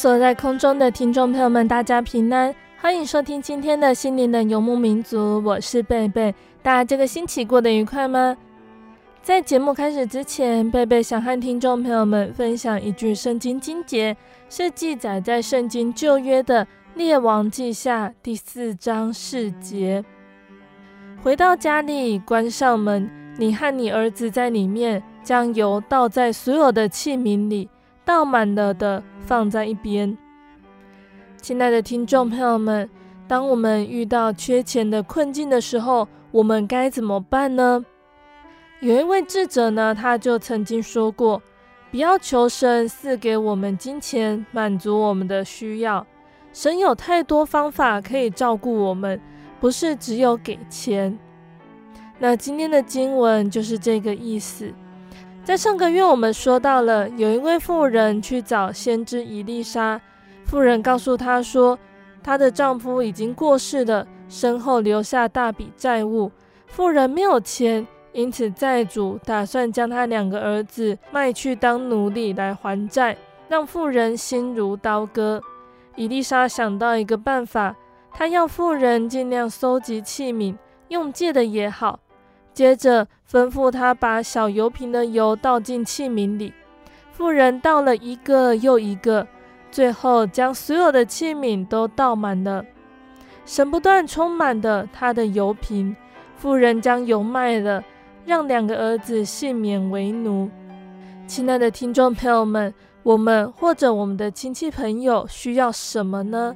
所在空中的听众朋友们，大家平安，欢迎收听今天的心灵的游牧民族，我是贝贝。大家这个星期过得愉快吗？在节目开始之前，贝贝想和听众朋友们分享一句圣经经节，是记载在圣经旧约的列王记下第四章四节。回到家里，关上门，你和你儿子在里面，将油倒在所有的器皿里。倒满了的放在一边。亲爱的听众朋友们，当我们遇到缺钱的困境的时候，我们该怎么办呢？有一位智者呢，他就曾经说过：“不要求神赐给我们金钱，满足我们的需要。神有太多方法可以照顾我们，不是只有给钱。”那今天的经文就是这个意思。在上个月，我们说到了有一位妇人去找先知伊丽莎。妇人告诉他说，她的丈夫已经过世了，身后留下大笔债务。妇人没有钱，因此债主打算将她两个儿子卖去当奴隶来还债，让妇人心如刀割。伊丽莎想到一个办法，她要妇人尽量搜集器皿，用借的也好。接着吩咐他把小油瓶的油倒进器皿里，妇人倒了一个又一个，最后将所有的器皿都倒满了。神不断充满的他的油瓶，妇人将油卖了，让两个儿子幸免为奴。亲爱的听众朋友们，我们或者我们的亲戚朋友需要什么呢？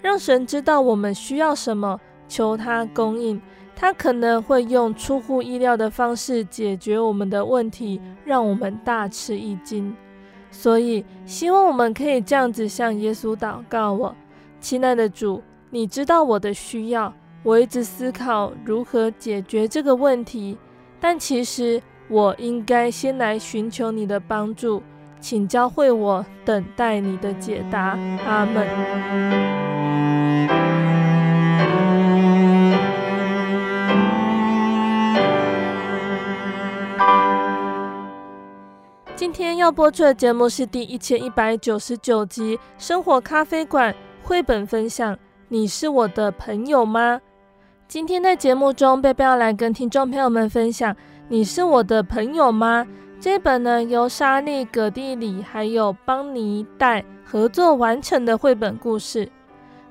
让神知道我们需要什么，求他供应。他可能会用出乎意料的方式解决我们的问题，让我们大吃一惊。所以，希望我们可以这样子向耶稣祷告：我亲爱的主，你知道我的需要。我一直思考如何解决这个问题，但其实我应该先来寻求你的帮助，请教会我，等待你的解答。阿门。今天要播出的节目是第一千一百九十九集《生活咖啡馆》绘本分享。你是我的朋友吗？今天在节目中，贝贝要来跟听众朋友们分享《你是我的朋友吗》这本呢，由莎莉·葛蒂里还有邦尼戴合作完成的绘本故事。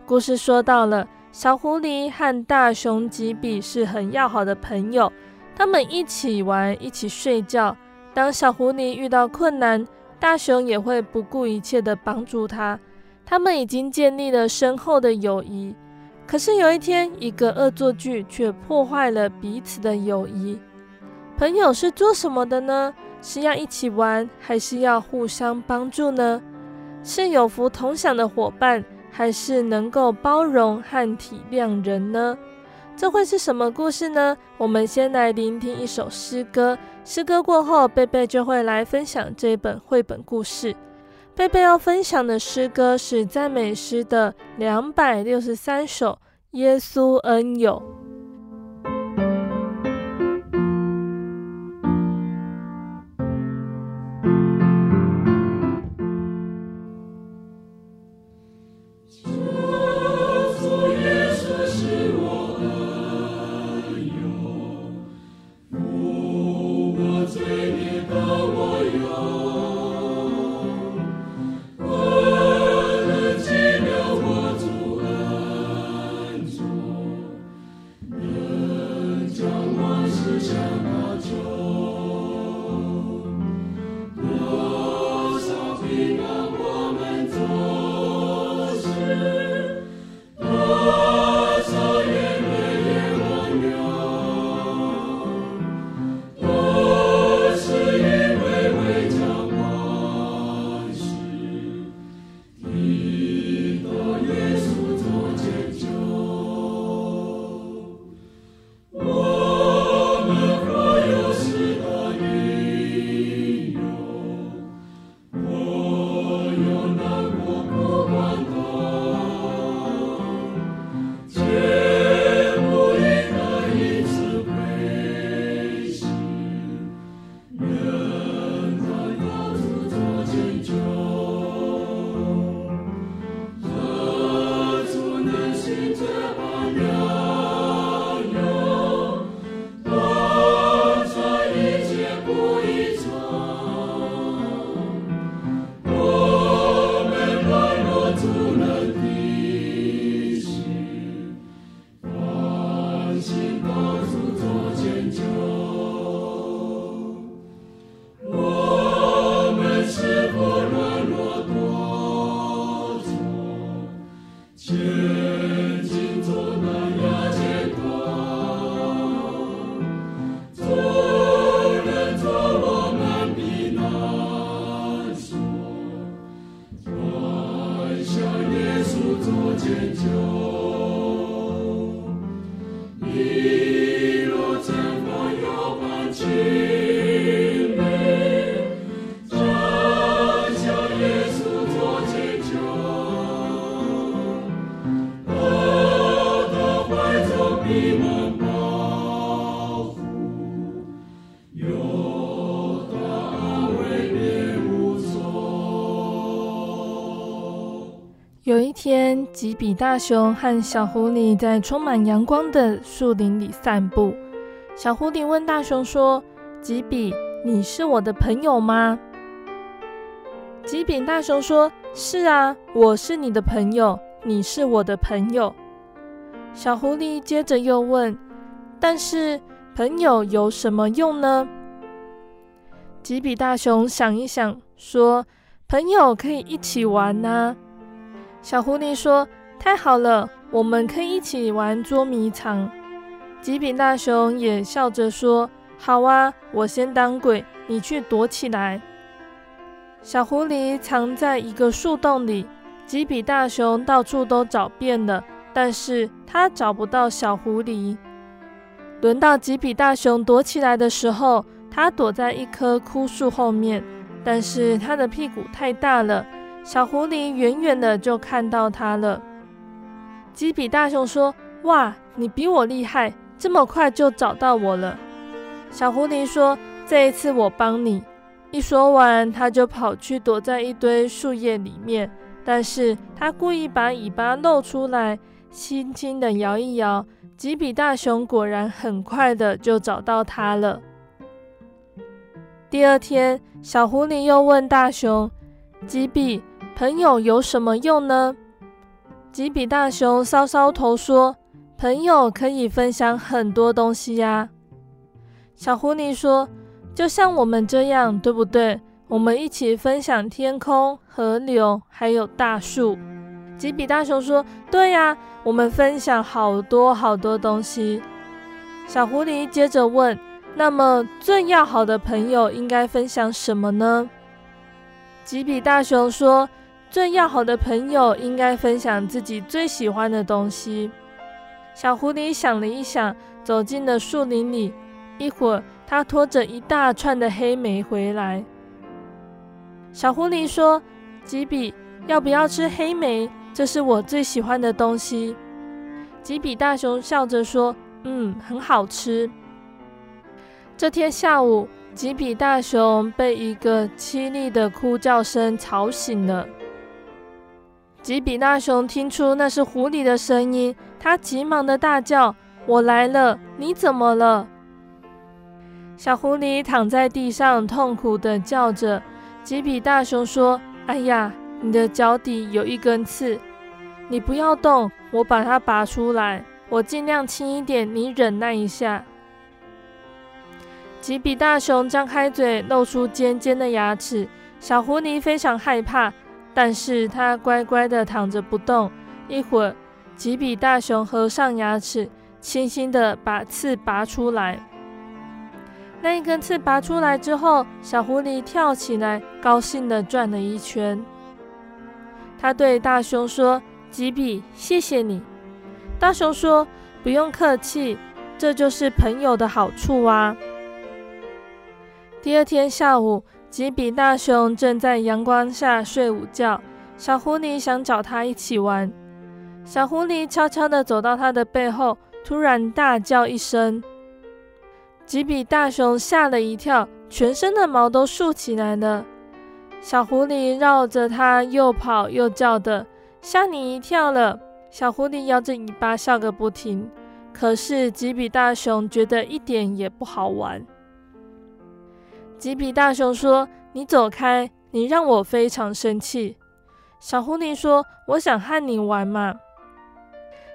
故事说到了小狐狸和大熊吉比是很要好的朋友，他们一起玩，一起睡觉。当小狐狸遇到困难，大熊也会不顾一切地帮助他。他们已经建立了深厚的友谊。可是有一天，一个恶作剧却破坏了彼此的友谊。朋友是做什么的呢？是要一起玩，还是要互相帮助呢？是有福同享的伙伴，还是能够包容和体谅人呢？这会是什么故事呢？我们先来聆听一首诗歌。诗歌过后，贝贝就会来分享这本绘本故事。贝贝要分享的诗歌是赞美诗的两百六十三首，《耶稣恩友》。吉比大熊和小狐狸在充满阳光的树林里散步。小狐狸问大熊说：“吉比，你是我的朋友吗？”吉比大熊说：“是啊，我是你的朋友，你是我的朋友。”小狐狸接着又问：“但是朋友有什么用呢？”吉比大熊想一想，说：“朋友可以一起玩啊。”小狐狸说：“太好了，我们可以一起玩捉迷藏。”吉比大熊也笑着说：“好啊，我先当鬼，你去躲起来。”小狐狸藏在一个树洞里，吉比大熊到处都找遍了，但是他找不到小狐狸。轮到吉比大熊躲起来的时候，他躲在一棵枯树后面，但是他的屁股太大了。小狐狸远远的就看到它了。吉比大熊说：“哇，你比我厉害，这么快就找到我了。”小狐狸说：“这一次我帮你。”一说完，他就跑去躲在一堆树叶里面。但是他故意把尾巴露出来，轻轻的摇一摇。吉比大熊果然很快的就找到它了。第二天，小狐狸又问大熊：“吉比。”朋友有什么用呢？吉比大熊搔搔头说：“朋友可以分享很多东西呀。”小狐狸说：“就像我们这样，对不对？我们一起分享天空、河流，还有大树。”吉比大熊说：“对呀，我们分享好多好多东西。”小狐狸接着问：“那么最要好的朋友应该分享什么呢？”吉比大熊说。最要好的朋友应该分享自己最喜欢的东西。小狐狸想了一想，走进了树林里。一会儿，他拖着一大串的黑莓回来。小狐狸说：“吉比，要不要吃黑莓？这是我最喜欢的东西。”吉比大熊笑着说：“嗯，很好吃。”这天下午，吉比大熊被一个凄厉的哭叫声吵醒了。吉比大熊听出那是狐狸的声音，他急忙的大叫：“我来了！你怎么了？”小狐狸躺在地上，痛苦的叫着。吉比大熊说：“哎呀，你的脚底有一根刺，你不要动，我把它拔出来。我尽量轻一点，你忍耐一下。”吉比大熊张开嘴，露出尖尖的牙齿。小狐狸非常害怕。但是他乖乖地躺着不动。一会儿，吉比大熊合上牙齿，轻轻地把刺拔出来。那一根刺拔出来之后，小狐狸跳起来，高兴地转了一圈。他对大熊说：“吉比，谢谢你。”大熊说：“不用客气，这就是朋友的好处啊。”第二天下午。吉比大熊正在阳光下睡午觉，小狐狸想找他一起玩。小狐狸悄悄地走到他的背后，突然大叫一声。吉比大熊吓了一跳，全身的毛都竖起来了。小狐狸绕着他又跑又叫的，吓你一跳了。小狐狸摇着尾巴笑个不停。可是吉比大熊觉得一点也不好玩。吉比大熊说：“你走开，你让我非常生气。”小狐狸说：“我想和你玩嘛。”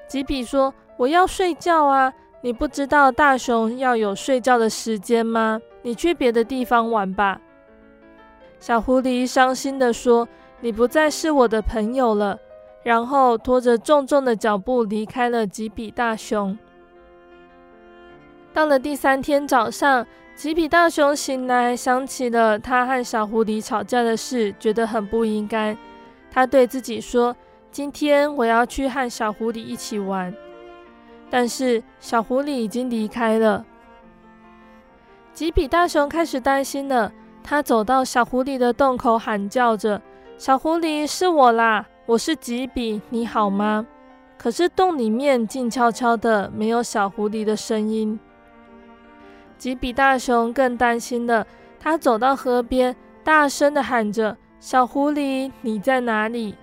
吉比说：“我要睡觉啊！你不知道大熊要有睡觉的时间吗？你去别的地方玩吧。”小狐狸伤心地说：“你不再是我的朋友了。”然后拖着重重的脚步离开了吉比大熊。到了第三天早上。吉比大熊醒来，想起了他和小狐狸吵架的事，觉得很不应该。他对自己说：“今天我要去和小狐狸一起玩。”但是小狐狸已经离开了。吉比大熊开始担心了，他走到小狐狸的洞口，喊叫着：“小狐狸，是我啦！我是吉比，你好吗？”可是洞里面静悄悄的，没有小狐狸的声音。吉比大熊更担心了，他走到河边，大声地喊着：“小狐狸，你在哪里？”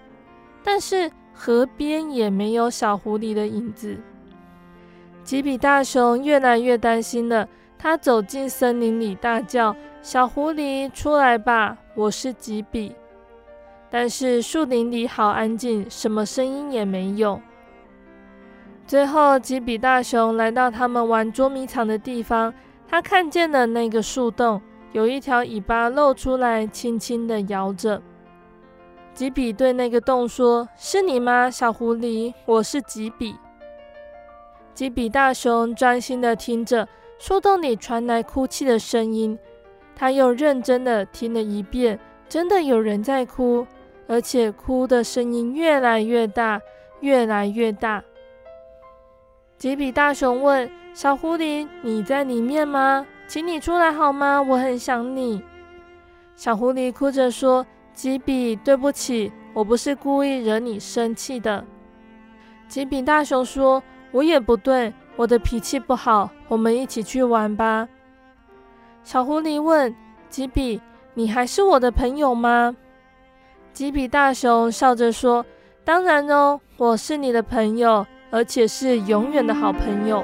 但是河边也没有小狐狸的影子。吉比大熊越来越担心了，他走进森林里，大叫：“小狐狸，出来吧，我是吉比。”但是树林里好安静，什么声音也没有。最后，吉比大熊来到他们玩捉迷藏的地方。他看见了那个树洞，有一条尾巴露出来，轻轻地摇着。吉比对那个洞说：“是你吗，小狐狸？我是吉比。”吉比大熊专心地听着，树洞里传来哭泣的声音。他又认真地听了一遍，真的有人在哭，而且哭的声音越来越大，越来越大。吉比大熊问。小狐狸，你在里面吗？请你出来好吗？我很想你。小狐狸哭着说：“吉比，对不起，我不是故意惹你生气的。”吉比大熊说：“我也不对，我的脾气不好。我们一起去玩吧。”小狐狸问：“吉比，你还是我的朋友吗？”吉比大熊笑着说：“当然哦，我是你的朋友，而且是永远的好朋友。”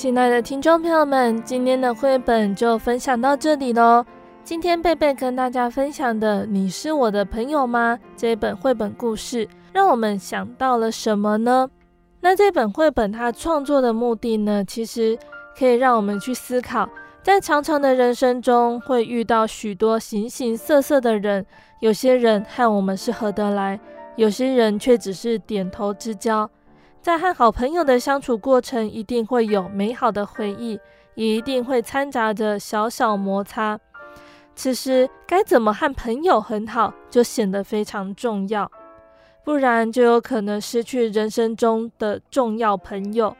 亲爱的听众朋友们，今天的绘本就分享到这里喽。今天贝贝跟大家分享的《你是我的朋友吗》这本绘本故事，让我们想到了什么呢？那这本绘本它创作的目的呢，其实可以让我们去思考，在长长的人生中会遇到许多形形色色的人，有些人和我们是合得来，有些人却只是点头之交。在和好朋友的相处过程，一定会有美好的回忆，也一定会掺杂着小小摩擦。此时该怎么和朋友很好，就显得非常重要，不然就有可能失去人生中的重要朋友。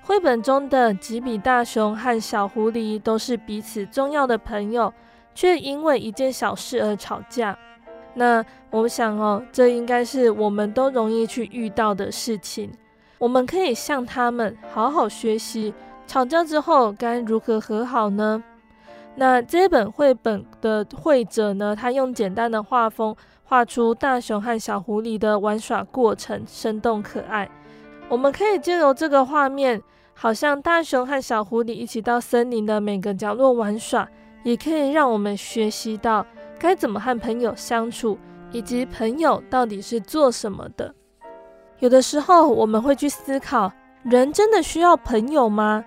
绘本中的吉比大熊和小狐狸都是彼此重要的朋友，却因为一件小事而吵架。那我想哦，这应该是我们都容易去遇到的事情。我们可以向他们好好学习，吵架之后该如何和好呢？那这本绘本的绘者呢，他用简单的画风画出大熊和小狐狸的玩耍过程，生动可爱。我们可以借由这个画面，好像大熊和小狐狸一起到森林的每个角落玩耍，也可以让我们学习到该怎么和朋友相处，以及朋友到底是做什么的。有的时候，我们会去思考：人真的需要朋友吗？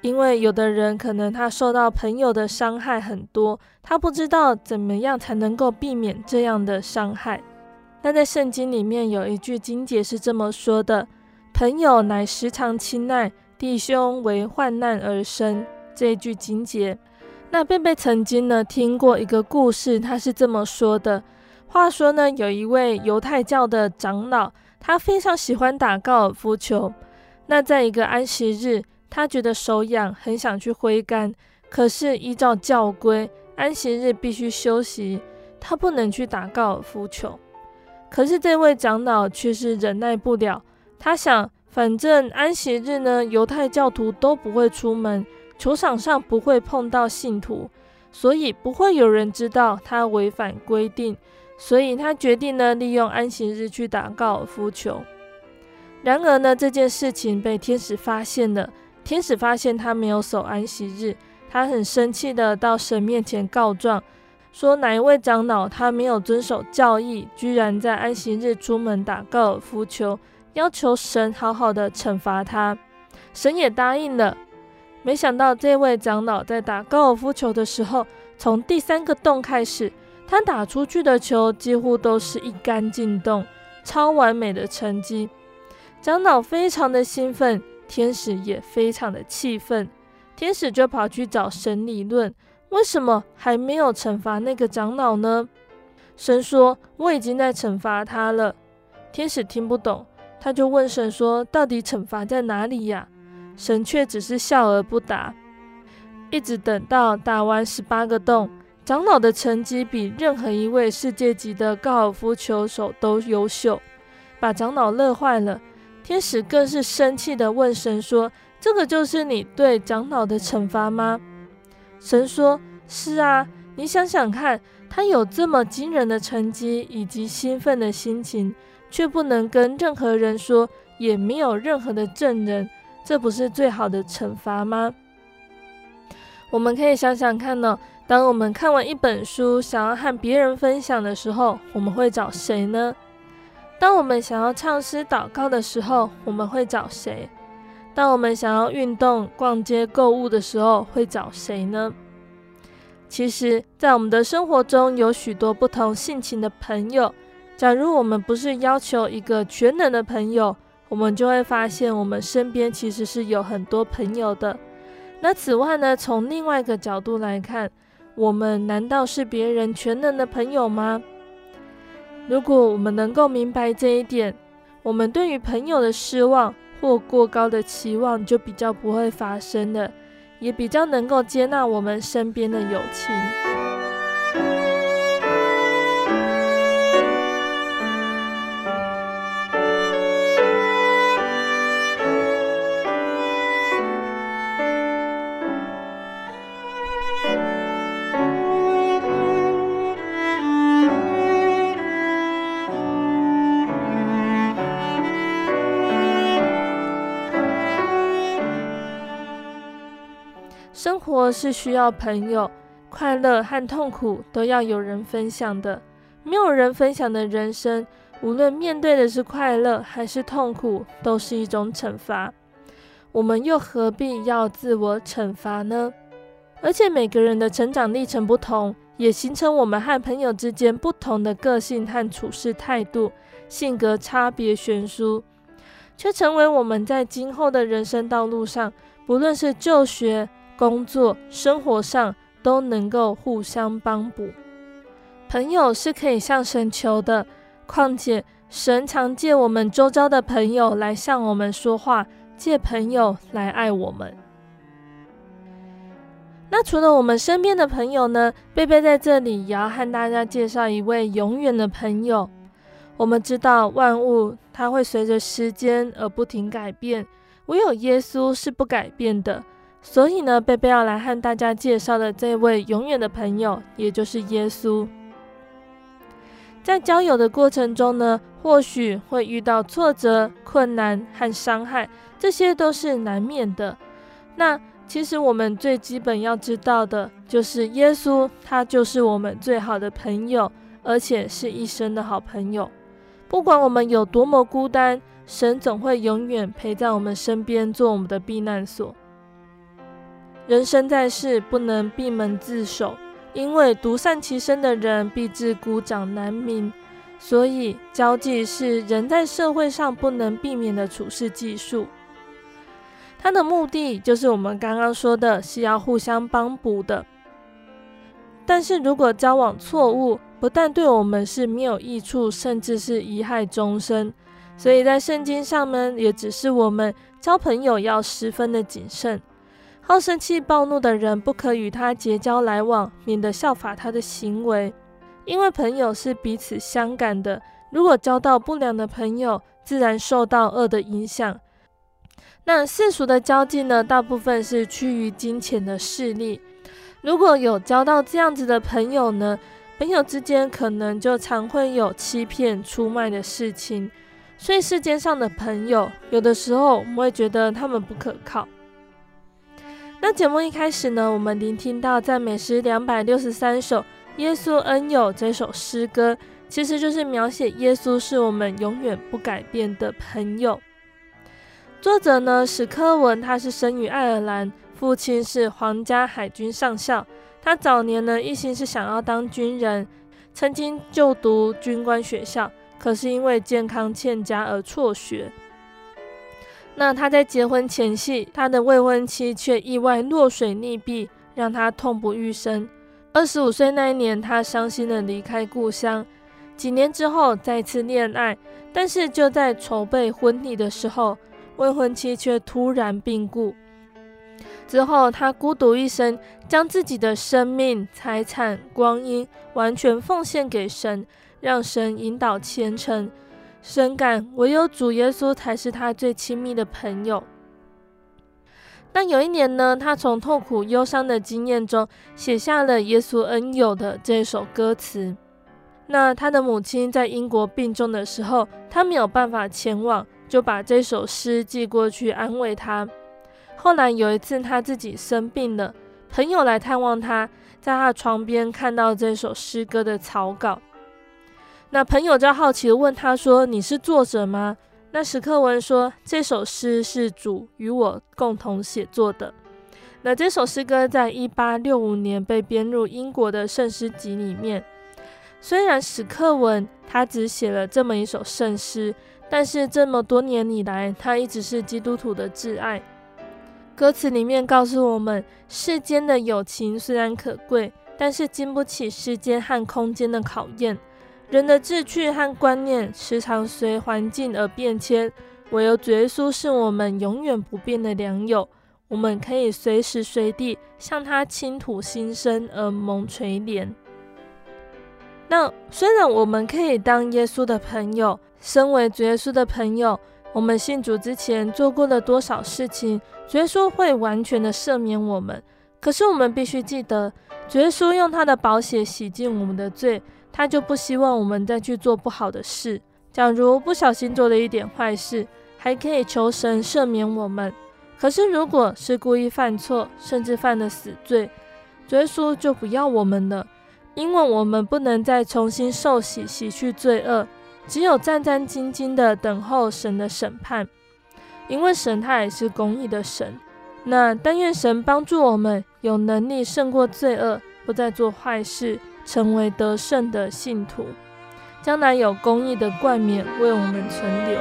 因为有的人可能他受到朋友的伤害很多，他不知道怎么样才能够避免这样的伤害。但在圣经里面有一句经节是这么说的：“朋友乃时常亲爱，弟兄为患难而生。”这一句经节。那贝贝曾经呢听过一个故事，他是这么说的：话说呢，有一位犹太教的长老，他非常喜欢打高尔夫球。那在一个安息日，他觉得手痒，很想去挥杆，可是依照教规，安息日必须休息，他不能去打高尔夫球。可是这位长老却是忍耐不了，他想，反正安息日呢，犹太教徒都不会出门，球场上不会碰到信徒，所以不会有人知道他违反规定，所以他决定呢，利用安息日去打高尔夫球。然而呢，这件事情被天使发现了。天使发现他没有守安息日，他很生气的到神面前告状，说哪一位长老他没有遵守教义，居然在安息日出门打高尔夫球，要求神好好的惩罚他。神也答应了。没想到这位长老在打高尔夫球的时候，从第三个洞开始，他打出去的球几乎都是一杆进洞，超完美的成绩。长老非常的兴奋。天使也非常的气愤，天使就跑去找神理论，为什么还没有惩罚那个长老呢？神说：“我已经在惩罚他了。”天使听不懂，他就问神说：“到底惩罚在哪里呀？”神却只是笑而不答。一直等到打完十八个洞，长老的成绩比任何一位世界级的高尔夫球手都优秀，把长老乐坏了。天使更是生气地问神说：“这个就是你对长老的惩罚吗？”神说：“是啊，你想想看，他有这么惊人的成绩以及兴奋的心情，却不能跟任何人说，也没有任何的证人，这不是最好的惩罚吗？”我们可以想想看呢，当我们看完一本书，想要和别人分享的时候，我们会找谁呢？当我们想要唱诗祷告的时候，我们会找谁？当我们想要运动、逛街、购物的时候，会找谁呢？其实，在我们的生活中有许多不同性情的朋友。假如我们不是要求一个全能的朋友，我们就会发现我们身边其实是有很多朋友的。那此外呢，从另外一个角度来看，我们难道是别人全能的朋友吗？如果我们能够明白这一点，我们对于朋友的失望或过高的期望就比较不会发生了，也比较能够接纳我们身边的友情。是需要朋友，快乐和痛苦都要有人分享的。没有人分享的人生，无论面对的是快乐还是痛苦，都是一种惩罚。我们又何必要自我惩罚呢？而且每个人的成长历程不同，也形成我们和朋友之间不同的个性和处事态度，性格差别悬殊，却成为我们在今后的人生道路上，不论是就学。工作、生活上都能够互相帮补。朋友是可以向神求的，况且神常借我们周遭的朋友来向我们说话，借朋友来爱我们。那除了我们身边的朋友呢？贝贝在这里也要和大家介绍一位永远的朋友。我们知道万物它会随着时间而不停改变，唯有耶稣是不改变的。所以呢，贝贝要来和大家介绍的这位永远的朋友，也就是耶稣。在交友的过程中呢，或许会遇到挫折、困难和伤害，这些都是难免的。那其实我们最基本要知道的，就是耶稣，他就是我们最好的朋友，而且是一生的好朋友。不管我们有多么孤单，神总会永远陪在我们身边，做我们的避难所。人生在世，不能闭门自守，因为独善其身的人必致孤掌难鸣。所以，交际是人在社会上不能避免的处事技术。它的目的就是我们刚刚说的，是要互相帮补的。但是如果交往错误，不但对我们是没有益处，甚至是贻害终身。所以在圣经上呢，也指示我们交朋友要十分的谨慎。好生气、暴怒的人，不可与他结交来往，免得效法他的行为。因为朋友是彼此相感的，如果交到不良的朋友，自然受到恶的影响。那世俗的交际呢，大部分是趋于金钱的势力。如果有交到这样子的朋友呢，朋友之间可能就常会有欺骗、出卖的事情。所以世间上的朋友，有的时候我们会觉得他们不可靠。那节目一开始呢，我们聆听到赞美诗两百六十三首《耶稣恩友》这首诗歌，其实就是描写耶稣是我们永远不改变的朋友。作者呢，史科文，他是生于爱尔兰，父亲是皇家海军上校。他早年呢，一心是想要当军人，曾经就读军官学校，可是因为健康欠佳而辍学。那他在结婚前夕，他的未婚妻却意外落水溺毙，让他痛不欲生。二十五岁那一年，他伤心地离开故乡。几年之后，再次恋爱，但是就在筹备婚礼的时候，未婚妻却突然病故。之后，他孤独一生，将自己的生命、财产、光阴完全奉献给神，让神引导前程。深感唯有主耶稣才是他最亲密的朋友。那有一年呢，他从痛苦忧伤的经验中写下了《耶稣恩友》的这首歌词。那他的母亲在英国病重的时候，他没有办法前往，就把这首诗寄过去安慰他。后来有一次他自己生病了，朋友来探望他，在他床边看到这首诗歌的草稿。那朋友就好奇地问他说：“你是作者吗？”那史克文说：“这首诗是主与我共同写作的。”那这首诗歌在一八六五年被编入英国的圣诗集里面。虽然史克文他只写了这么一首圣诗，但是这么多年以来，他一直是基督徒的挚爱。歌词里面告诉我们，世间的友情虽然可贵，但是经不起时间和空间的考验。人的志趣和观念时常随环境而变迁，唯有主耶稣是我们永远不变的良友。我们可以随时随地向他倾吐心声而蒙垂怜。那虽然我们可以当耶稣的朋友，身为主耶稣的朋友，我们信主之前做过了多少事情，主耶稣会完全的赦免我们。可是我们必须记得，主耶稣用他的宝血洗净我们的罪。他就不希望我们再去做不好的事。假如不小心做了一点坏事，还可以求神赦免我们。可是如果是故意犯错，甚至犯了死罪，耶稣就不要我们了，因为我们不能再重新受洗，洗去罪恶，只有战战兢兢地等候神的审判。因为神他也是公义的神。那但愿神帮助我们有能力胜过罪恶，不再做坏事。成为得胜的信徒，将来有公义的冠冕为我们存留。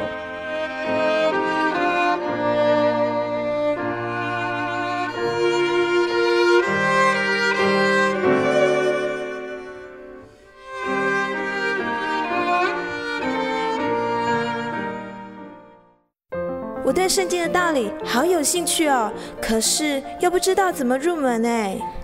我对圣经的道理好有兴趣哦，可是又不知道怎么入门呢？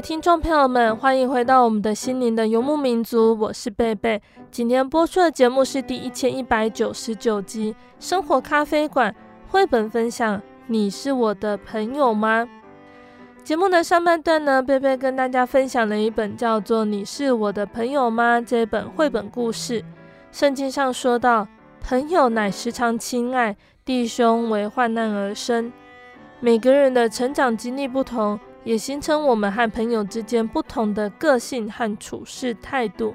听众朋友们，欢迎回到我们的心灵的游牧民族，我是贝贝。今天播出的节目是第一千一百九十九集《生活咖啡馆》绘本分享。你是我的朋友吗？节目的上半段呢，贝贝跟大家分享了一本叫做《你是我的朋友吗》这本绘本故事。圣经上说到，朋友乃时常亲爱，弟兄为患难而生。每个人的成长经历不同。也形成我们和朋友之间不同的个性和处事态度，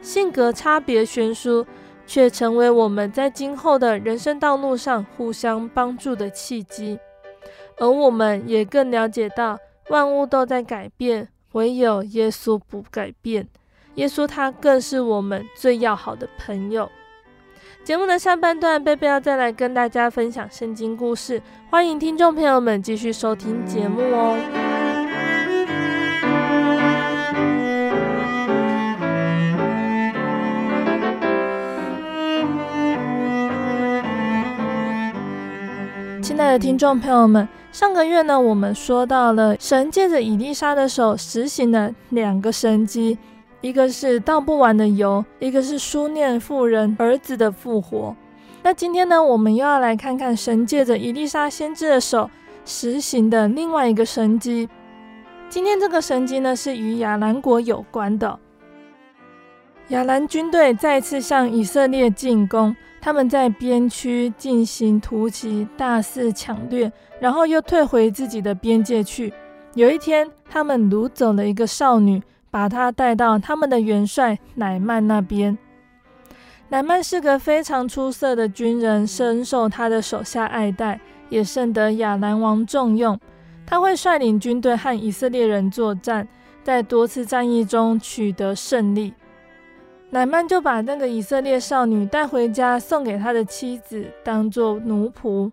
性格差别悬殊，却成为我们在今后的人生道路上互相帮助的契机。而我们也更了解到，万物都在改变，唯有耶稣不改变。耶稣他更是我们最要好的朋友。节目的下半段，贝贝要再来跟大家分享圣经故事，欢迎听众朋友们继续收听节目哦。亲爱的听众朋友们，上个月呢，我们说到了神借着以利沙的手实行了两个神迹。一个是倒不完的油，一个是书念妇人儿子的复活。那今天呢，我们又要来看看神借着伊丽莎先知的手实行的另外一个神迹。今天这个神迹呢，是与亚兰国有关的。亚兰军队再次向以色列进攻，他们在边区进行突袭，大肆抢掠，然后又退回自己的边界去。有一天，他们掳走了一个少女。把他带到他们的元帅乃曼那边。乃曼是个非常出色的军人，深受他的手下爱戴，也甚得亚兰王重用。他会率领军队和以色列人作战，在多次战役中取得胜利。乃曼就把那个以色列少女带回家，送给他的妻子当做奴仆。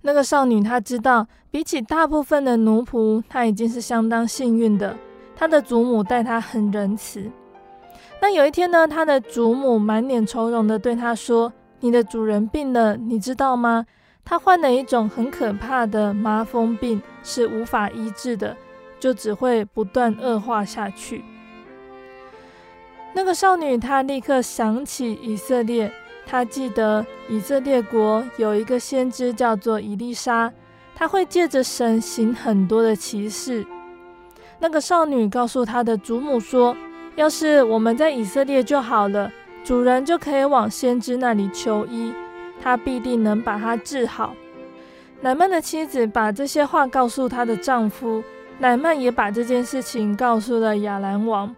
那个少女她知道，比起大部分的奴仆，她已经是相当幸运的。他的祖母待他很仁慈。那有一天呢，他的祖母满脸愁容地对他说：“你的主人病了，你知道吗？他患了一种很可怕的麻风病，是无法医治的，就只会不断恶化下去。”那个少女她立刻想起以色列，她记得以色列国有一个先知叫做伊丽莎，他会借着神行很多的奇事。那个少女告诉她的祖母说：“要是我们在以色列就好了，主人就可以往先知那里求医，他必定能把他治好。”乃曼的妻子把这些话告诉她的丈夫，乃曼也把这件事情告诉了亚兰王。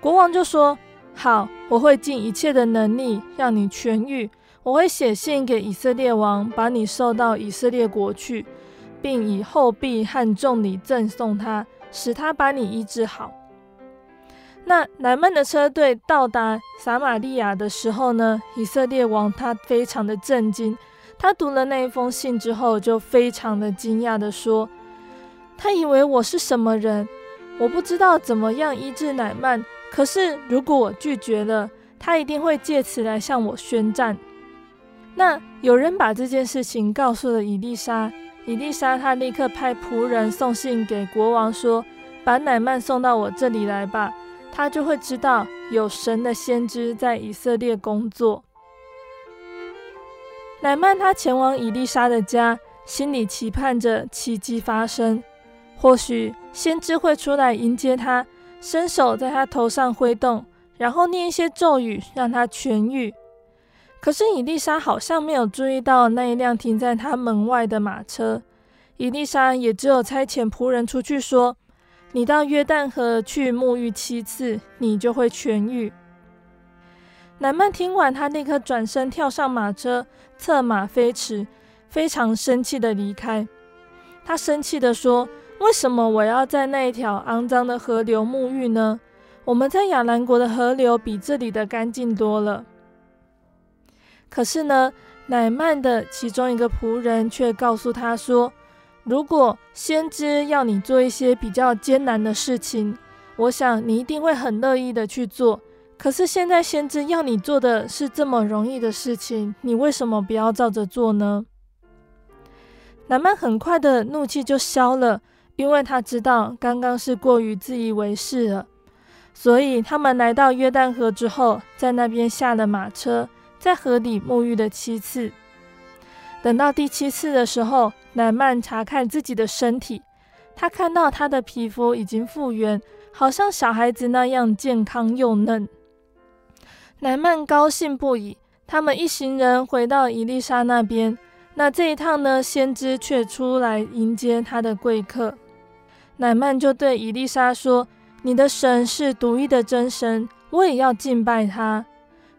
国王就说：“好，我会尽一切的能力让你痊愈，我会写信给以色列王，把你送到以色列国去，并以厚币和重礼赠送他。”使他把你医治好。那乃曼的车队到达撒玛利亚的时候呢，以色列王他非常的震惊。他读了那一封信之后，就非常的惊讶地说：“他以为我是什么人？我不知道怎么样医治乃曼。可是如果我拒绝了，他一定会借此来向我宣战。”那有人把这件事情告诉了以利沙。伊丽莎，她立刻派仆人送信给国王说：“把乃曼送到我这里来吧，他就会知道有神的先知在以色列工作。”乃曼他前往伊丽莎的家，心里期盼着奇迹发生，或许先知会出来迎接他，伸手在他头上挥动，然后念一些咒语，让他痊愈。可是伊丽莎好像没有注意到那一辆停在他门外的马车。伊丽莎也只有差遣仆人出去说：“你到约旦河去沐浴七次，你就会痊愈。”南曼听完，他立刻转身跳上马车，策马飞驰，非常生气的离开。他生气的说：“为什么我要在那一条肮脏的河流沐浴呢？我们在亚兰国的河流比这里的干净多了。”可是呢，乃曼的其中一个仆人却告诉他说：“如果先知要你做一些比较艰难的事情，我想你一定会很乐意的去做。可是现在先知要你做的是这么容易的事情，你为什么不要照着做呢？”乃曼很快的怒气就消了，因为他知道刚刚是过于自以为是了。所以他们来到约旦河之后，在那边下了马车。在河里沐浴了七次，等到第七次的时候，乃曼查看自己的身体，他看到他的皮肤已经复原，好像小孩子那样健康又嫩。乃曼高兴不已。他们一行人回到伊丽莎那边，那这一趟呢，先知却出来迎接他的贵客。乃曼就对伊丽莎说：“你的神是独一的真神，我也要敬拜他。”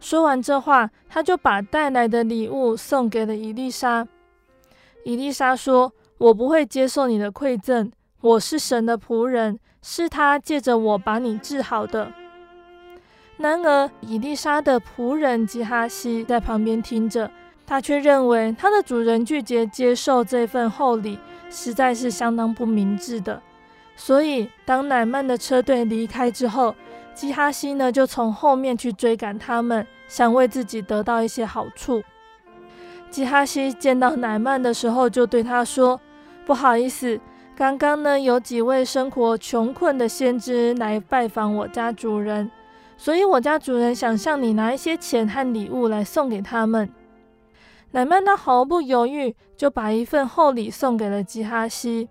说完这话，他就把带来的礼物送给了伊丽莎。伊丽莎说：“我不会接受你的馈赠，我是神的仆人，是他借着我把你治好的。”然而，伊丽莎的仆人吉哈西在旁边听着，他却认为他的主人拒绝接受这份厚礼，实在是相当不明智的。所以，当乃曼的车队离开之后，基哈西呢就从后面去追赶他们。想为自己得到一些好处。基哈西见到乃曼的时候，就对他说：“不好意思，刚刚呢有几位生活穷困的先知来拜访我家主人，所以我家主人想向你拿一些钱和礼物来送给他们。”乃曼他毫不犹豫就把一份厚礼送给了基哈西。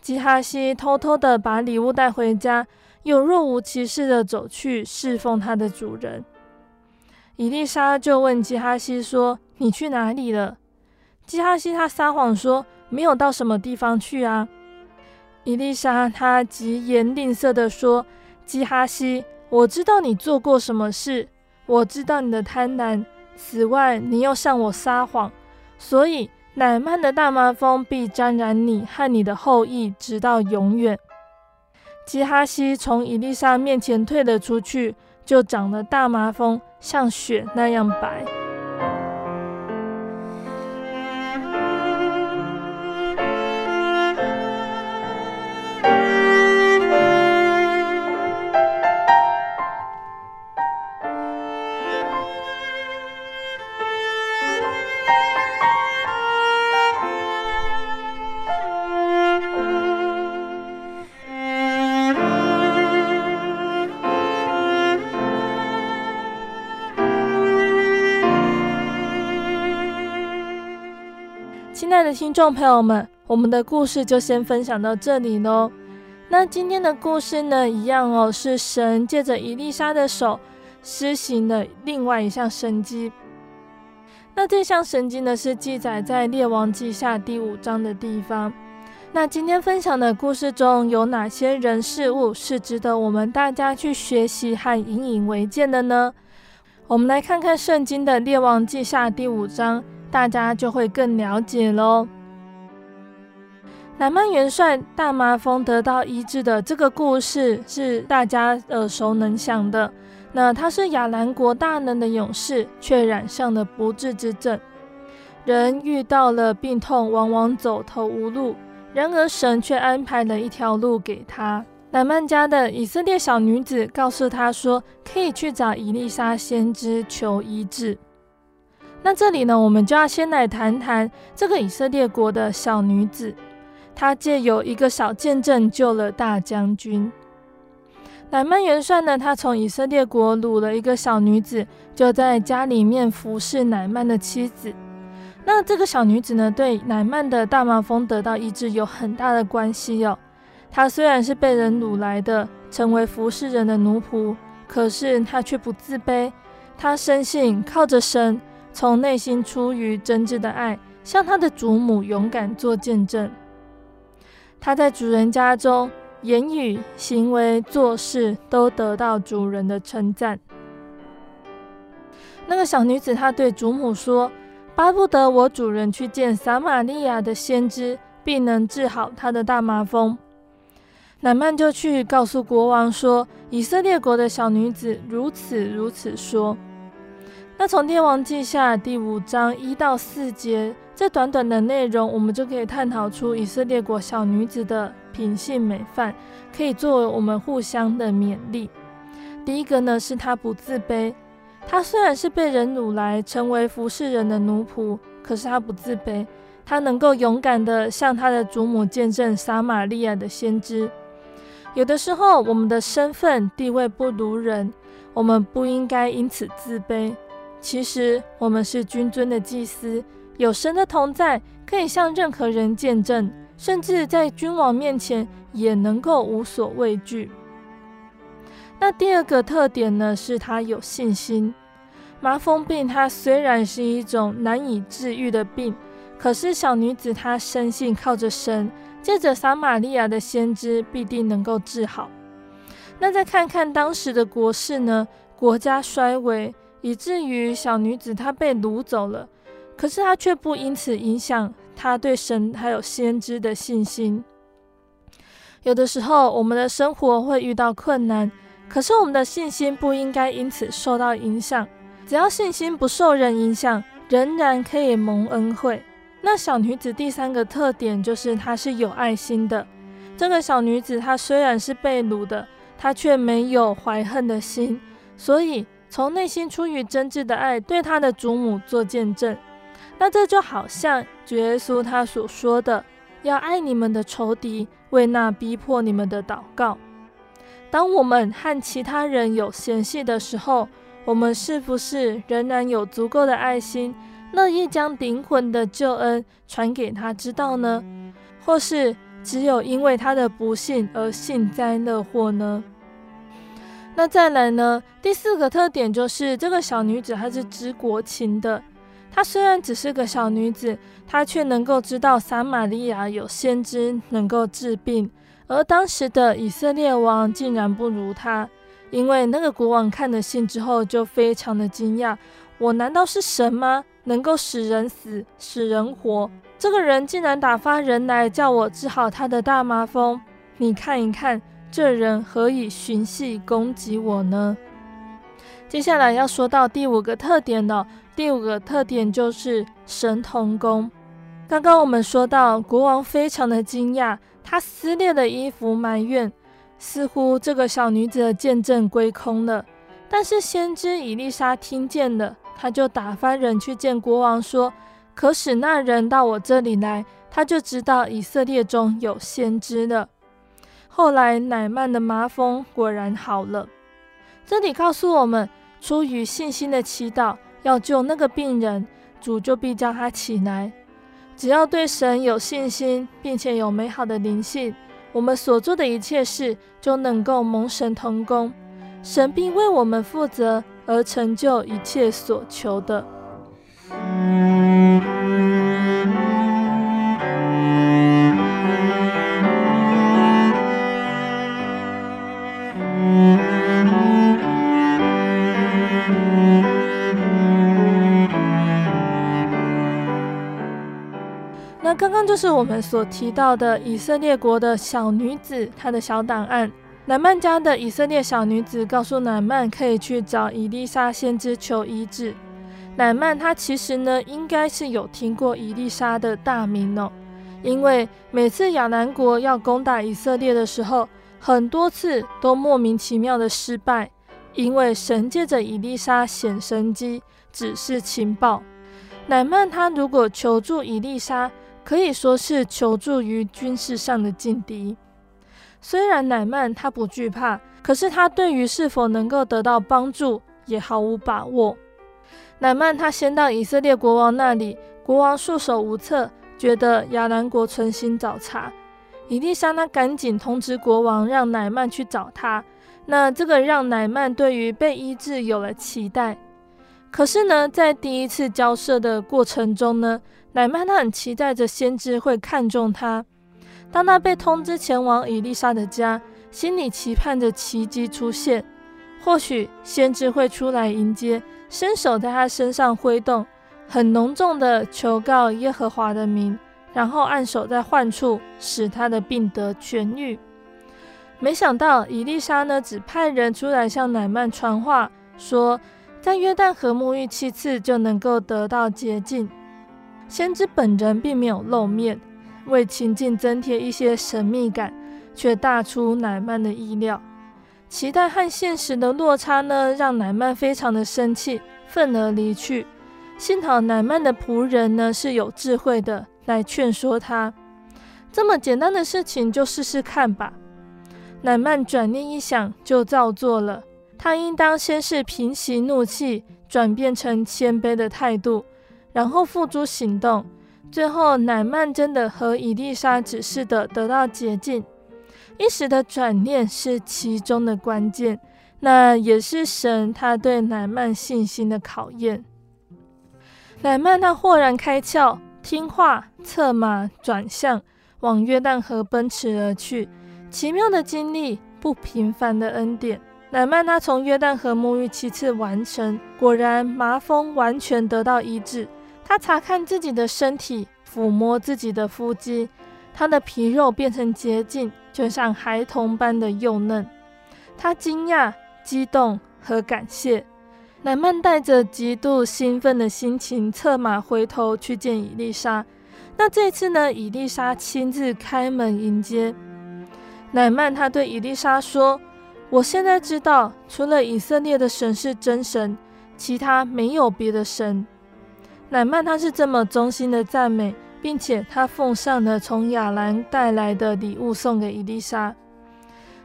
基哈西偷偷的把礼物带回家，又若无其事的走去侍奉他的主人。伊丽莎就问基哈西说：“你去哪里了？”基哈西他撒谎说：“没有到什么地方去啊。”伊丽莎他疾言厉色地说：“基哈西，我知道你做过什么事，我知道你的贪婪。此外，你又向我撒谎，所以乃曼的大麻风必沾染你和你的后裔，直到永远。”基哈西从伊丽莎面前退了出去，就长了大麻风。像雪那样白。听众朋友们，我们的故事就先分享到这里喽。那今天的故事呢，一样哦，是神借着伊丽莎的手施行了另外一项神迹。那这项神迹呢，是记载在列王记下第五章的地方。那今天分享的故事中有哪些人事物是值得我们大家去学习和引以为鉴的呢？我们来看看圣经的列王记下第五章。大家就会更了解喽。乃曼元帅大麻风得到医治的这个故事是大家耳熟能详的。那他是亚兰国大能的勇士，却染上了不治之症。人遇到了病痛，往往走投无路，然而神却安排了一条路给他。乃曼家的以色列小女子告诉他说，可以去找以利沙先知求医治。那这里呢，我们就要先来谈谈这个以色列国的小女子，她借由一个小见证救了大将军。乃曼元帅呢，他从以色列国掳了一个小女子，就在家里面服侍乃曼的妻子。那这个小女子呢，对乃曼的大麻风得到医治有很大的关系哦。她虽然是被人掳来的，成为服侍人的奴仆，可是她却不自卑。她深信靠着神，从内心出于真挚的爱，向他的祖母勇敢做见证。他在主人家中，言语、行为、做事都得到主人的称赞。那个小女子，她对祖母说：“巴不得我主人去见撒玛利亚的先知，必能治好他的大麻风。”乃曼就去告诉国王说：“以色列国的小女子如此如此说。”那从《列王记下》第五章一到四节，这短短的内容，我们就可以探讨出以色列国小女子的。品性美范可以作为我们互相的勉励。第一个呢，是她不自卑。她虽然是被人掳来成为服侍人的奴仆，可是她不自卑。她能够勇敢地向她的祖母见证撒玛利亚的先知。有的时候，我们的身份地位不如人，我们不应该因此自卑。其实，我们是君尊的祭司，有神的同在，可以向任何人见证。甚至在君王面前也能够无所畏惧。那第二个特点呢，是他有信心。麻风病它虽然是一种难以治愈的病，可是小女子她深信靠着神，借着撒玛利亚的先知必定能够治好。那再看看当时的国势呢，国家衰微，以至于小女子她被掳走了，可是她却不因此影响。她对神还有先知的信心。有的时候，我们的生活会遇到困难，可是我们的信心不应该因此受到影响。只要信心不受人影响，仍然可以蒙恩惠。那小女子第三个特点就是她是有爱心的。这个小女子她虽然是被掳的，她却没有怀恨的心，所以从内心出于真挚的爱，对他的祖母做见证。那这就好像主耶稣他所说的，要爱你们的仇敌，为那逼迫你们的祷告。当我们和其他人有嫌隙的时候，我们是不是仍然有足够的爱心，乐意将灵魂的救恩传给他知道呢？或是只有因为他的不幸而幸灾乐祸呢？那再来呢？第四个特点就是这个小女子她是知国情的。她虽然只是个小女子，她却能够知道撒玛利亚有先知能够治病，而当时的以色列王竟然不如她。因为那个国王看了信之后就非常的惊讶：我难道是神吗？能够使人死，使人活？这个人竟然打发人来叫我治好他的大麻风。你看一看，这人何以寻隙攻击我呢？接下来要说到第五个特点了。第五个特点就是神童工。刚刚我们说到，国王非常的惊讶，他撕裂了衣服，埋怨，似乎这个小女子的见证归空了。但是先知以利沙听见了，他就打发人去见国王，说：“可使那人到我这里来，他就知道以色列中有先知了。”后来乃曼的麻风果然好了。这里告诉我们，出于信心的祈祷。要救那个病人，主就必叫他起来。只要对神有信心，并且有美好的灵性，我们所做的一切事就能够蒙神同工，神必为我们负责，而成就一切所求的。刚刚就是我们所提到的以色列国的小女子，她的小档案。乃曼家的以色列小女子告诉乃曼，可以去找以利沙先知求医治。乃縵他其实呢，应该是有听过以利沙的大名哦，因为每次亚南国要攻打以色列的时候，很多次都莫名其妙的失败，因为神借着以利沙显神迹，指示情报。乃曼他如果求助以利沙，可以说是求助于军事上的劲敌。虽然乃曼他不惧怕，可是他对于是否能够得到帮助也毫无把握。乃曼他先到以色列国王那里，国王束手无策，觉得亚兰国存心找茬。以利沙呢，赶紧通知国王，让乃曼去找他。那这个让乃曼对于被医治有了期待。可是呢，在第一次交涉的过程中呢，乃曼他很期待着先知会看中他。当他被通知前往伊丽莎的家，心里期盼着奇迹出现，或许先知会出来迎接，伸手在他身上挥动，很浓重的求告耶和华的名，然后按手在患处，使他的病得痊愈。没想到伊丽莎呢，只派人出来向乃曼传话，说在约旦河沐浴七次就能够得到洁净。先知本人并没有露面。为情境增添一些神秘感，却大出乃曼的意料。期待和现实的落差呢，让乃曼非常的生气，愤而离去。幸好乃曼的仆人呢是有智慧的，来劝说他。这么简单的事情，就试试看吧。乃曼转念一想，就照做了。他应当先是平息怒气，转变成谦卑的态度，然后付诸行动。最后，乃曼真的和伊丽莎指示的得到洁净，一时的转念是其中的关键，那也是神他对乃曼信心的考验。乃曼他豁然开窍，听话，策马转向，往约旦河奔驰而去。奇妙的经历，不平凡的恩典。乃曼他从约旦河沐浴七次完成，果然麻风完全得到医治。他查看自己的身体，抚摸自己的腹肌，他的皮肉变成洁净，就像孩童般的幼嫩。他惊讶、激动和感谢。乃曼带着极度兴奋的心情，策马回头去见伊丽莎。那这次呢？伊丽莎亲自开门迎接。乃曼他对伊丽莎说：“我现在知道，除了以色列的神是真神，其他没有别的神。”乃曼他是这么衷心的赞美，并且他奉上了从亚兰带来的礼物送给伊丽莎。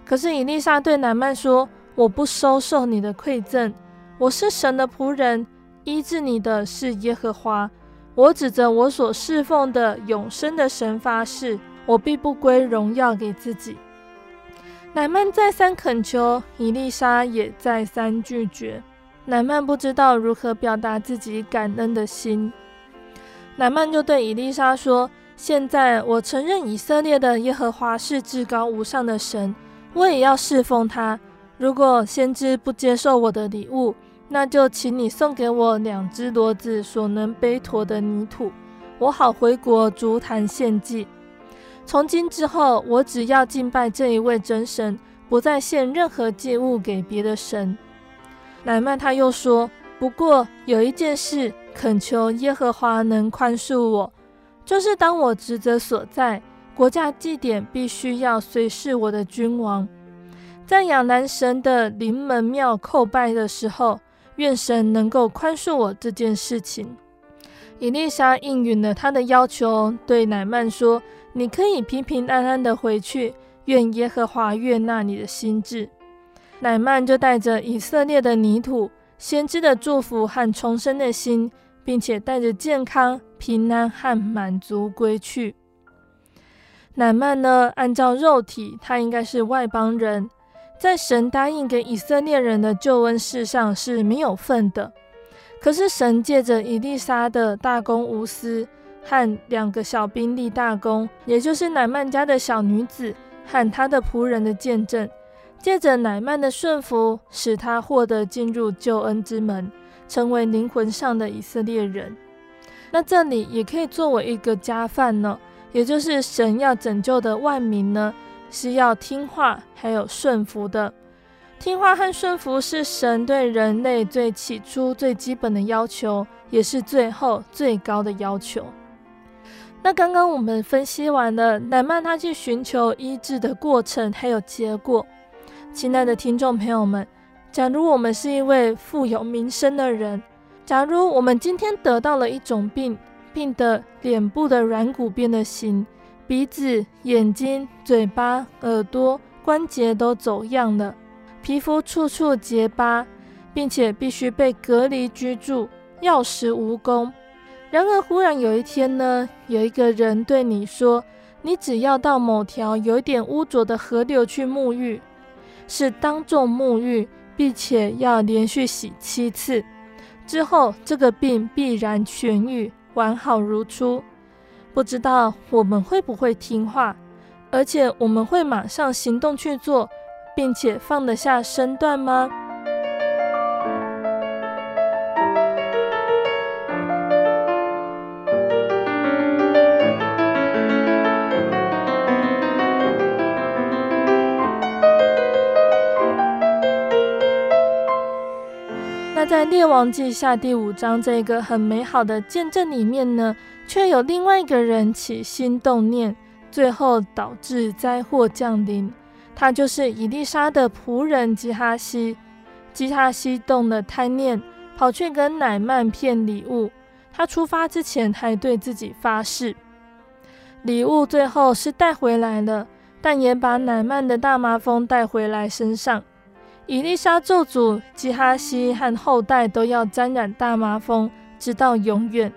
可是伊丽莎对乃曼说：“我不收受你的馈赠，我是神的仆人，医治你的是耶和华。我指着我所侍奉的永生的神发誓，我必不归荣耀给自己。”乃曼再三恳求，伊丽莎也再三拒绝。乃曼不知道如何表达自己感恩的心，乃曼就对伊丽莎说：“现在我承认以色列的耶和华是至高无上的神，我也要侍奉他。如果先知不接受我的礼物，那就请你送给我两只骡子所能背驮的泥土，我好回国足坛献祭。从今之后，我只要敬拜这一位真神，不再献任何祭物给别的神。”乃曼他又说：“不过有一件事，恳求耶和华能宽恕我，就是当我职责所在，国家祭典必须要随侍我的君王，在亚兰神的临门庙叩拜的时候，愿神能够宽恕我这件事情。”以利沙应允了他的要求，对乃曼说：“你可以平平安安的回去，愿耶和华悦纳你的心志。”乃曼就带着以色列的泥土、先知的祝福和重生的心，并且带着健康、平安和满足归去。乃曼呢，按照肉体，他应该是外邦人，在神答应给以色列人的救恩事上是没有份的。可是神借着以利沙的大公无私和两个小兵立大功，也就是乃曼家的小女子和他的仆人的见证。借着乃曼的顺服，使他获得进入救恩之门，成为灵魂上的以色列人。那这里也可以作为一个加饭呢，也就是神要拯救的万民呢，是要听话还有顺服的。听话和顺服是神对人类最起初最基本的要求，也是最后最高的要求。那刚刚我们分析完了乃曼他去寻求医治的过程还有结果。亲爱的听众朋友们，假如我们是一位富有名声的人，假如我们今天得到了一种病，病得脸部的软骨变得形，鼻子、眼睛、嘴巴、耳朵、关节都走样了，皮肤处处结疤，并且必须被隔离居住，药食无功。然而，忽然有一天呢，有一个人对你说：“你只要到某条有一点污浊的河流去沐浴，是当众沐浴，并且要连续洗七次，之后这个病必然痊愈，完好如初。”不知道我们会不会听话，而且我们会马上行动去做，并且放得下身段吗？在《列王记下》第五章这个很美好的见证里面呢，却有另外一个人起心动念，最后导致灾祸降临。他就是以利沙的仆人基哈西。基哈西动了贪念，跑去跟乃曼骗礼物。他出发之前还对自己发誓，礼物最后是带回来了，但也把乃曼的大麻风带回来身上。伊丽莎咒诅基哈西和后代都要沾染大麻风，直到永远。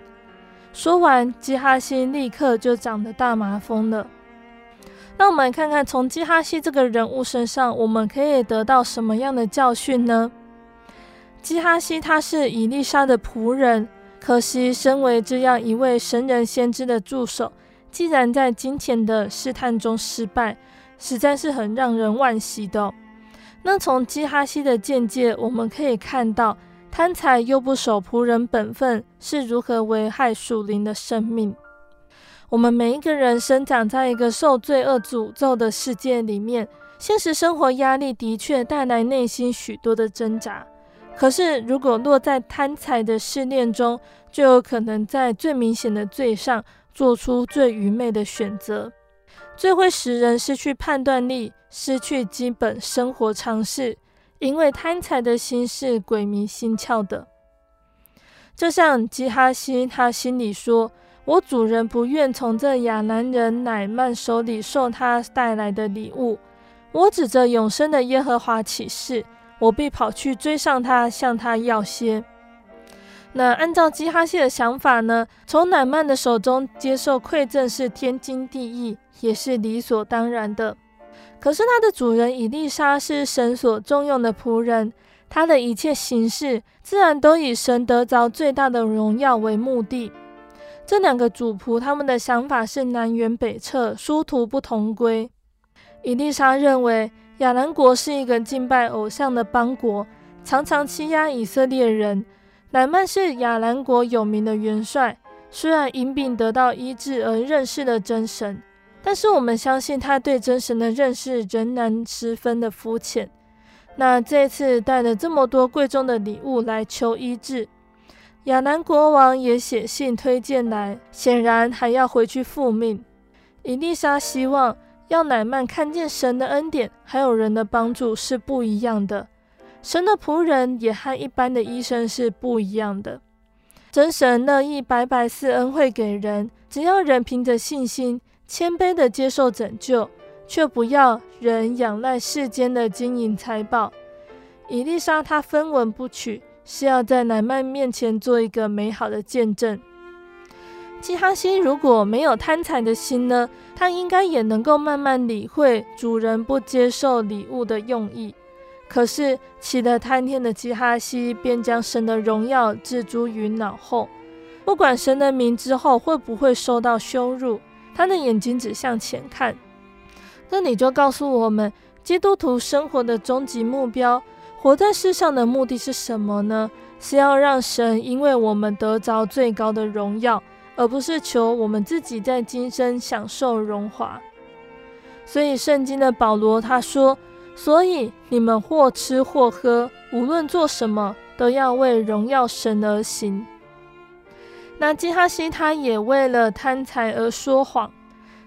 说完，基哈西立刻就长了大麻风了。那我们看看，从基哈西这个人物身上，我们可以得到什么样的教训呢？基哈西他是伊丽莎的仆人，可惜身为这样一位神人先知的助手，既然在金钱的试探中失败，实在是很让人惋惜的。那从基哈西的见解，我们可以看到。贪财又不守仆人本分，是如何危害属灵的生命？我们每一个人生长在一个受罪恶诅咒的世界里面，现实生活压力的确带来内心许多的挣扎。可是，如果落在贪财的试炼中，就有可能在最明显的罪上做出最愚昧的选择，最会使人失去判断力，失去基本生活常识。因为贪财的心是鬼迷心窍的，就像基哈西，他心里说：“我主人不愿从这亚南人乃曼手里受他带来的礼物，我指着永生的耶和华起誓，我必跑去追上他，向他要些。”那按照基哈西的想法呢，从乃曼的手中接受馈赠是天经地义，也是理所当然的。可是他的主人伊丽莎是神所重用的仆人，他的一切行事自然都以神得着最大的荣耀为目的。这两个主仆他们的想法是南辕北辙，殊途不同归。伊丽莎认为亚兰国是一个敬拜偶像的邦国，常常欺压以色列人。乃曼是亚兰国有名的元帅，虽然因病得到医治而认识了真神。但是我们相信他对真神的认识仍然十分的肤浅。那这次带了这么多贵重的礼物来求医治，亚兰国王也写信推荐来，显然还要回去复命。以丽莎希望要乃曼看见神的恩典，还有人的帮助是不一样的。神的仆人也和一般的医生是不一样的。真神乐意白白赐恩惠给人，只要人凭着信心。谦卑地接受拯救，却不要人仰赖世间的金银财宝。以利沙他分文不取，是要在乃曼面前做一个美好的见证。基哈西如果没有贪财的心呢，他应该也能够慢慢理会主人不接受礼物的用意。可是起了贪念的基哈西，便将神的荣耀置诸于脑后，不管神的名之后会不会受到羞辱。他的眼睛只向前看，这里就告诉我们，基督徒生活的终极目标，活在世上的目的是什么呢？是要让神因为我们得着最高的荣耀，而不是求我们自己在今生享受荣华。所以圣经的保罗他说：“所以你们或吃或喝，无论做什么，都要为荣耀神而行。”那基哈西他也为了贪财而说谎，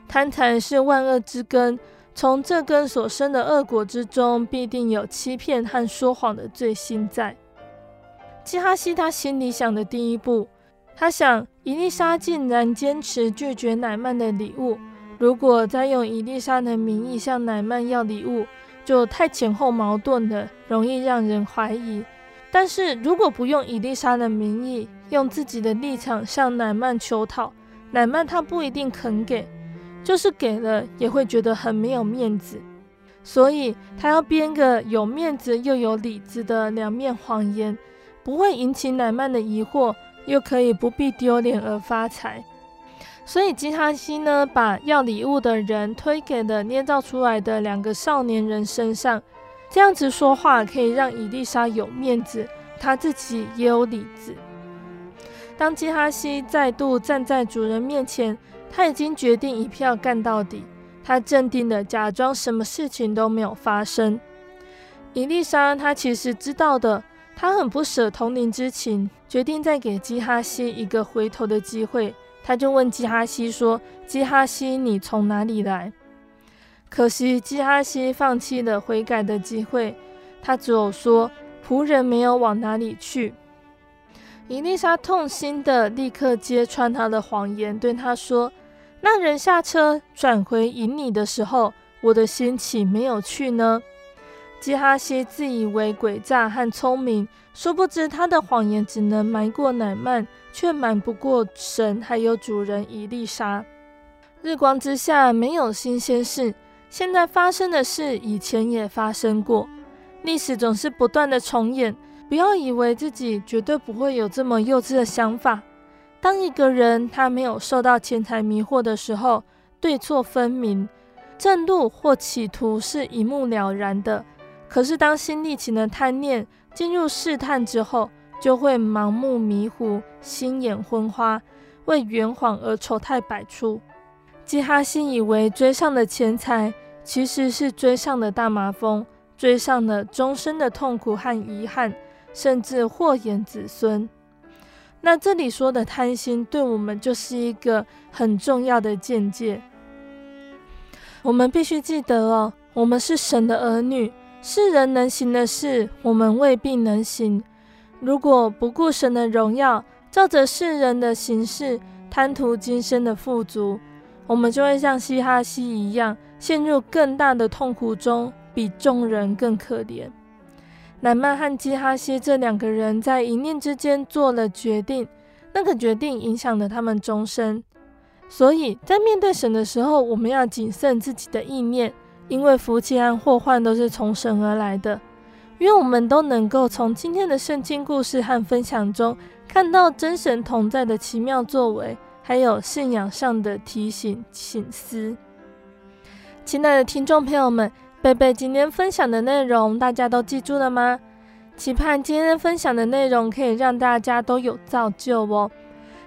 贪财是万恶之根，从这根所生的恶果之中，必定有欺骗和说谎的罪性在。基哈西他心里想的第一步，他想以利沙竟然坚持拒绝乃曼的礼物，如果再用以利沙的名义向乃曼要礼物，就太前后矛盾了，容易让人怀疑。但是如果不用以利沙的名义，用自己的立场向乃曼求讨，乃曼他不一定肯给，就是给了也会觉得很没有面子，所以他要编个有面子又有里子的两面谎言，不会引起乃曼的疑惑，又可以不必丢脸而发财。所以吉哈西呢，把要礼物的人推给了捏造出来的两个少年人身上，这样子说话可以让伊丽莎有面子，他自己也有里子。当基哈西再度站在主人面前，他已经决定一票干到底。他镇定地假装什么事情都没有发生。伊丽莎他其实知道的，他很不舍同龄之情，决定再给基哈西一个回头的机会。他就问基哈西说：“基哈西，你从哪里来？”可惜基哈西放弃了悔改的机会，他只有说：“仆人没有往哪里去。”伊丽莎痛心的立刻揭穿他的谎言，对他说：“那人下车转回迎你的时候，我的心岂没有去呢？”基哈西自以为诡诈和聪明，殊不知他的谎言只能瞒过乃曼，却瞒不过神还有主人伊丽莎。日光之下没有新鲜事，现在发生的事以前也发生过，历史总是不断的重演。不要以为自己绝对不会有这么幼稚的想法。当一个人他没有受到钱财迷惑的时候，对错分明，正路或企图是一目了然的。可是当心力起了贪念，进入试探之后，就会盲目迷糊，心眼昏花，为圆谎而丑态百出。基哈西以为追上的钱财，其实是追上的大麻风，追上了终身的痛苦和遗憾。甚至祸延子孙。那这里说的贪心，对我们就是一个很重要的见解。我们必须记得哦，我们是神的儿女，世人能行的事，我们未必能行。如果不顾神的荣耀，照着世人的形式贪图今生的富足，我们就会像基哈西一样，陷入更大的痛苦中，比众人更可怜。乃曼和基哈西这两个人在一念之间做了决定，那个决定影响了他们终身。所以在面对神的时候，我们要谨慎自己的意念，因为福气和祸患都是从神而来的。愿我们都能够从今天的圣经故事和分享中，看到真神同在的奇妙作为，还有信仰上的提醒醒思。亲爱的听众朋友们。贝贝今天分享的内容，大家都记住了吗？期盼今天分享的内容可以让大家都有造就哦。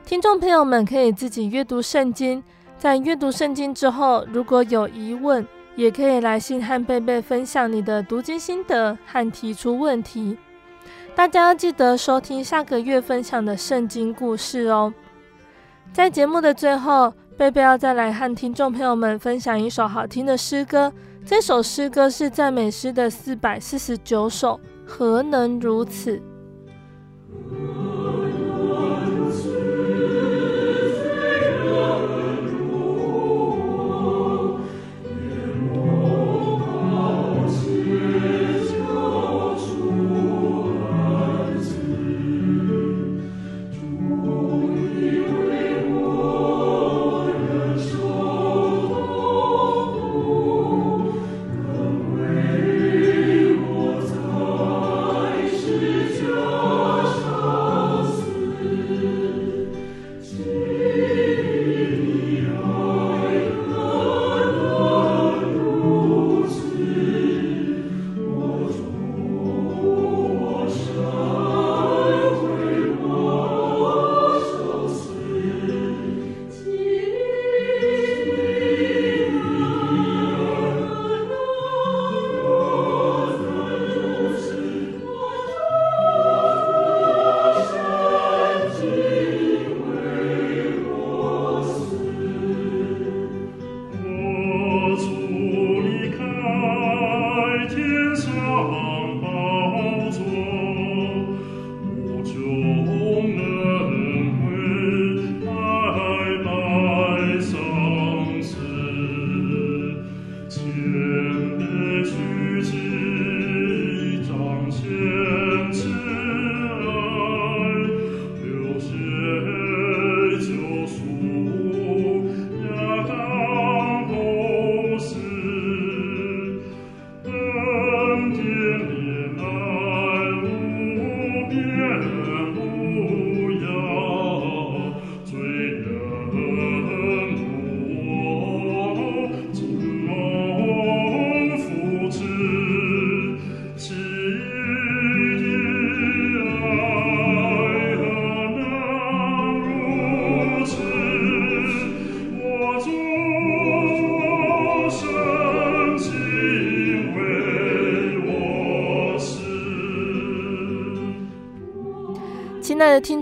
听众朋友们可以自己阅读圣经，在阅读圣经之后，如果有疑问，也可以来信和贝贝分享你的读经心得和提出问题。大家要记得收听下个月分享的圣经故事哦。在节目的最后，贝贝要再来和听众朋友们分享一首好听的诗歌。这首诗歌是赞美诗的四百四十九首，何能如此？亲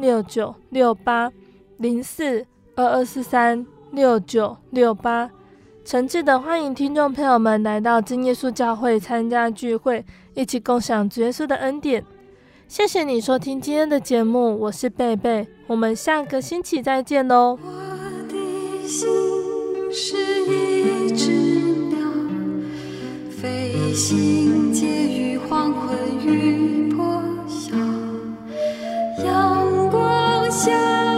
六九六八零四二二四三六九六八，诚挚的欢迎听众朋友们来到真耶稣教会参加聚会，一起共享主耶稣的恩典。谢谢你收听今天的节目，我是贝贝，我们下个星期再见喽。我的心是一只鸟，飞行介于黄昏。下。